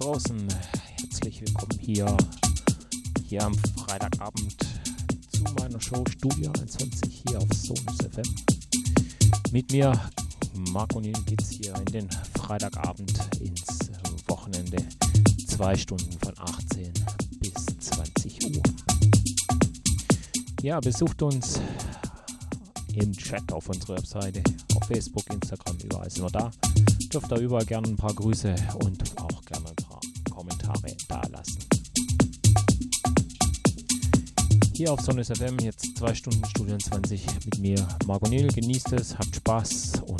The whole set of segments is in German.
draußen, herzlich willkommen hier, hier am Freitagabend zu meiner Show Studio 21 hier auf Sonus FM. Mit mir, Marco Nien, geht's hier in den Freitagabend ins Wochenende. Zwei Stunden von 18 bis 20 Uhr. Ja, besucht uns im Chat auf unserer Webseite, auf Facebook, Instagram, überall sind wir da. Dürft da überall gerne ein paar Grüße und Hier auf Sonnes FM jetzt zwei Stunden Studio 20 mit mir, Marco Niel. Genießt es, habt Spaß und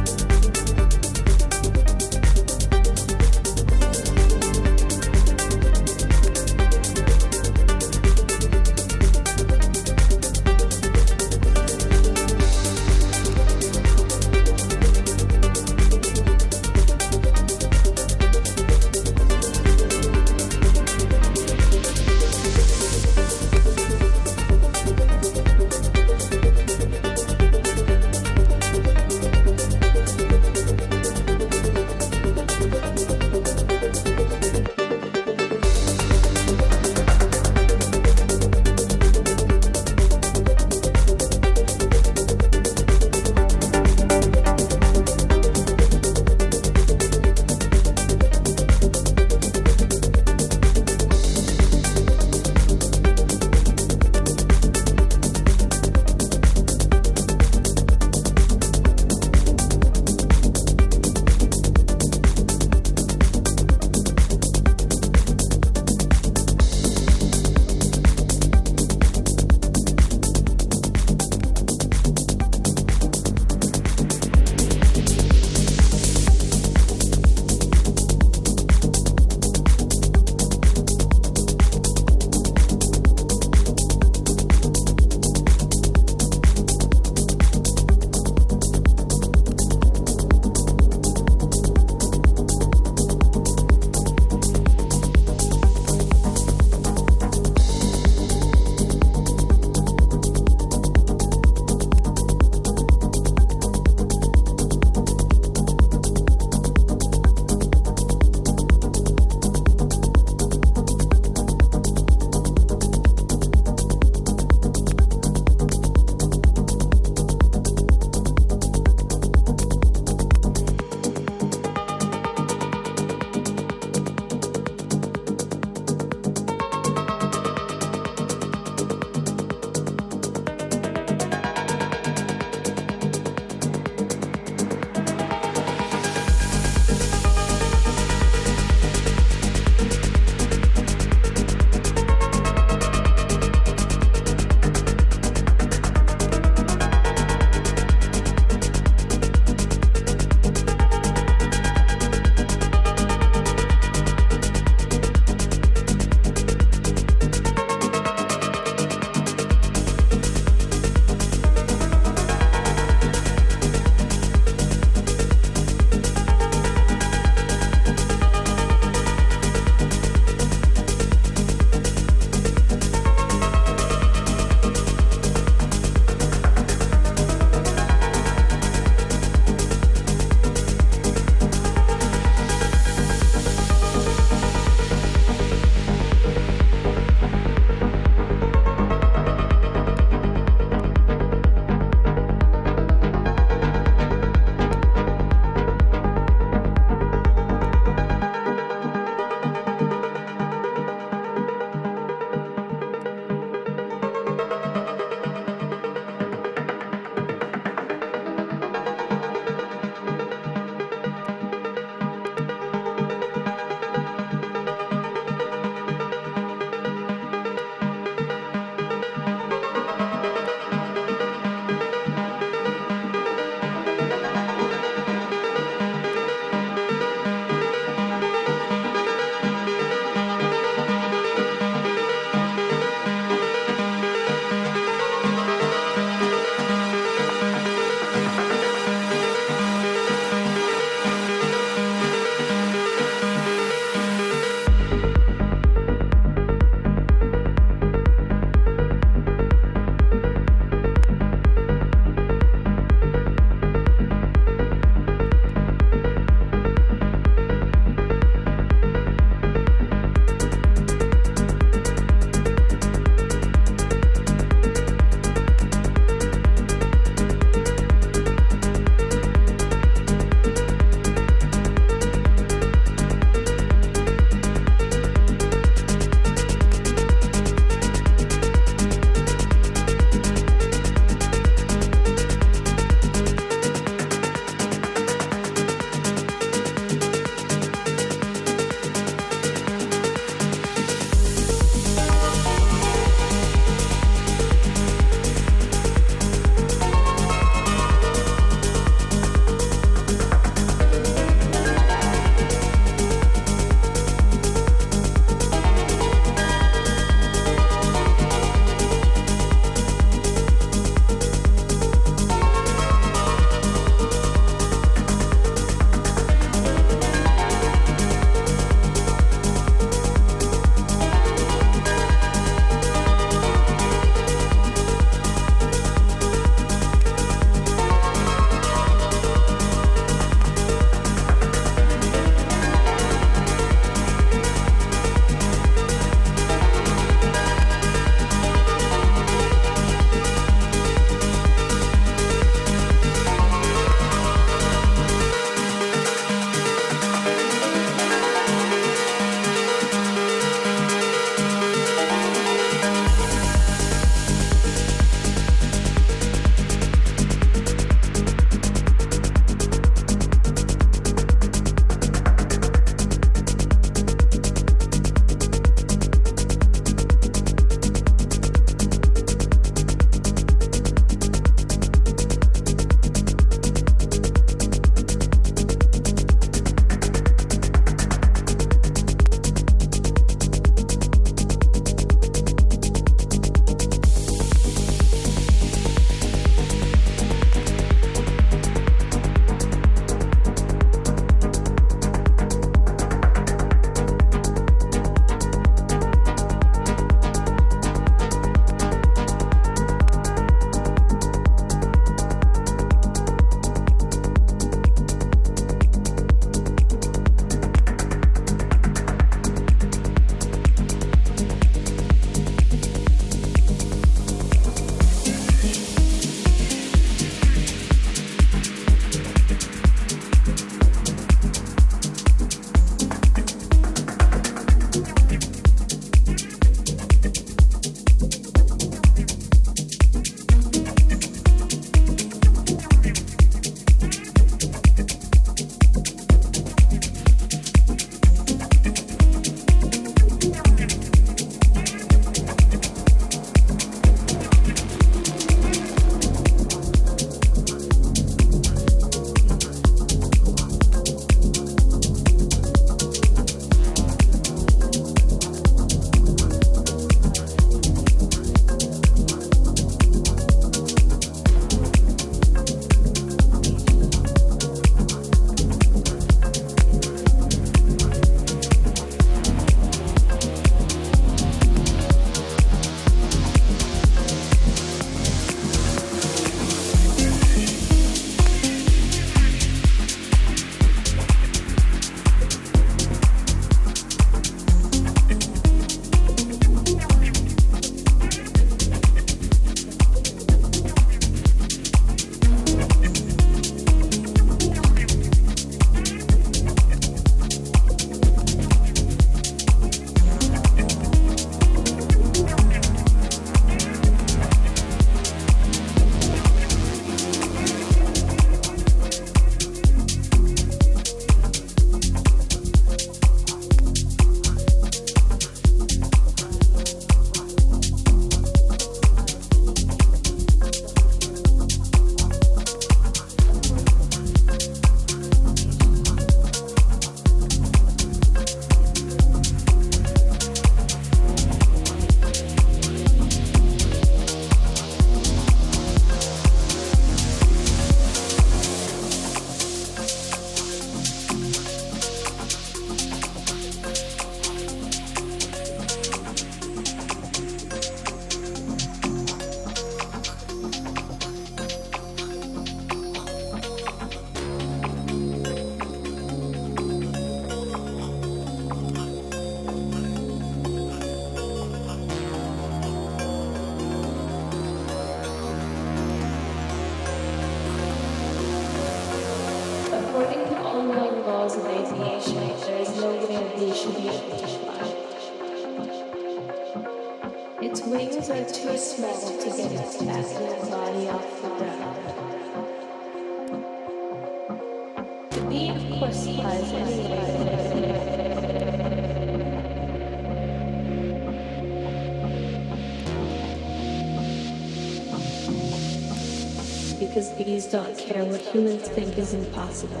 bees don't care what humans think is impossible.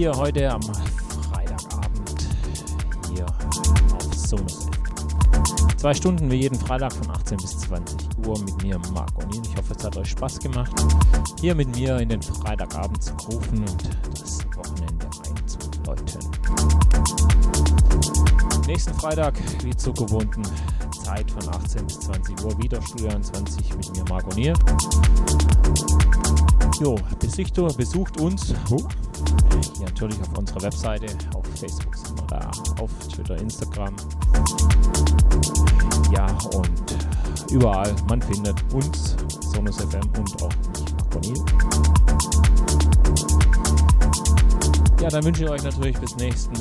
Hier heute am Freitagabend hier auf Sonus Zwei Stunden wie jeden Freitag von 18 bis 20 Uhr mit mir, Marc O'Neill. Ich hoffe, es hat euch Spaß gemacht, hier mit mir in den Freitagabend zu rufen und das Wochenende einzuläuten. Nächsten Freitag, wie zur gewohnten Zeit von 18 bis 20 Uhr, wieder Studio 20 mit mir, Marc O'Neill. Jo, besucht, besucht uns. Hier natürlich auf unserer Webseite, auf Facebook sind wir da, auf Twitter, Instagram. Ja, und überall, man findet uns, Sonus FM und auch mich, Marco Ja, dann wünsche ich euch natürlich bis nächsten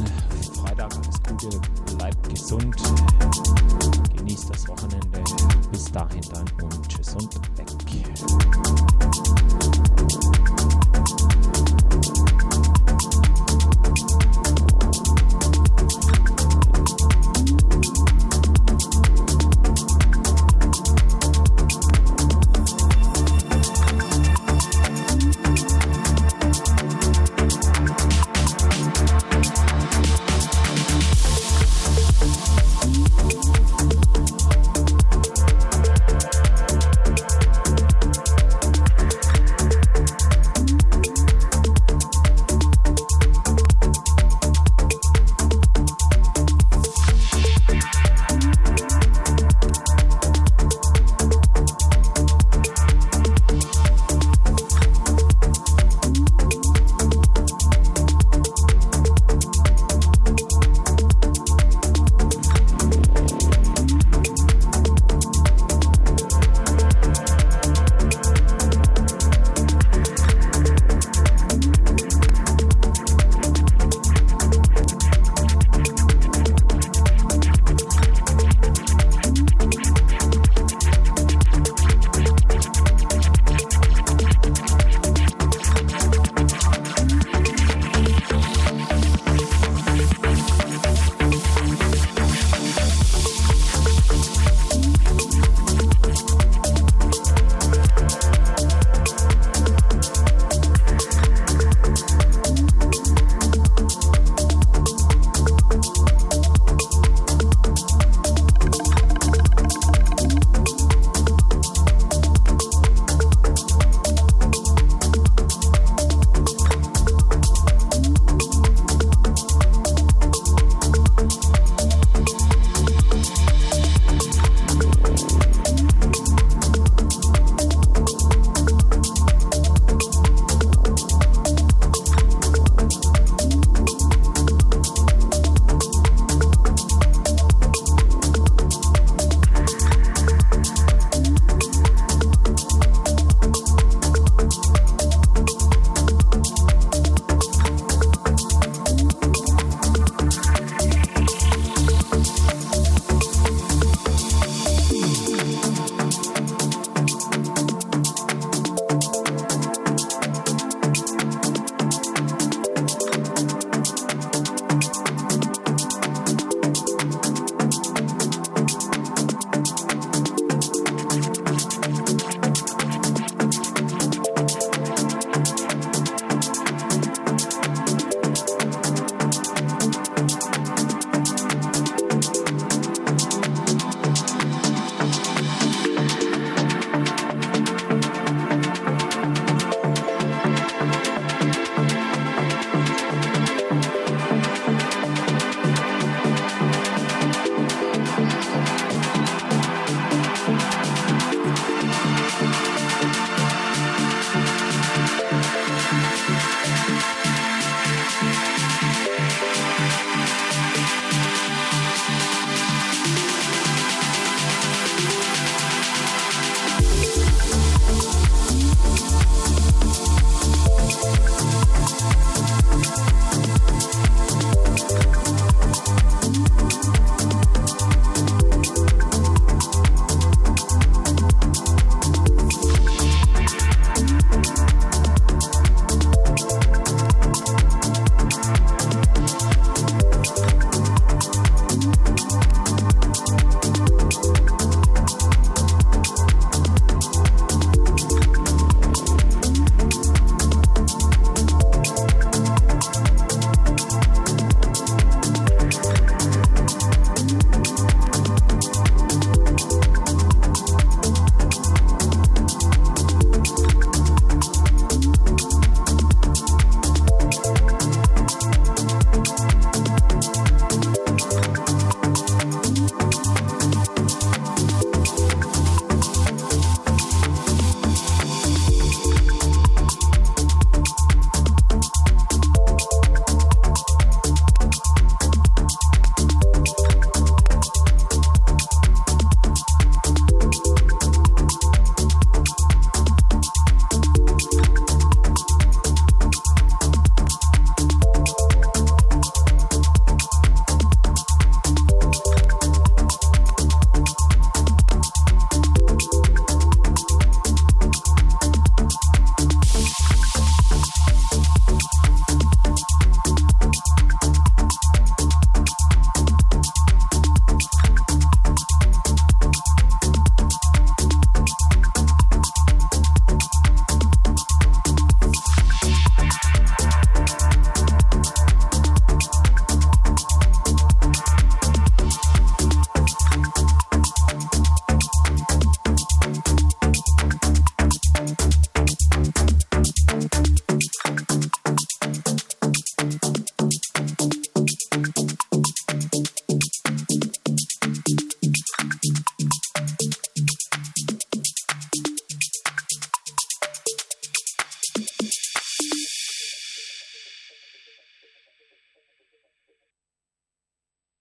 Freitag alles Gute, bleibt gesund, genießt das Wochenende. Bis dahin dann und tschüss und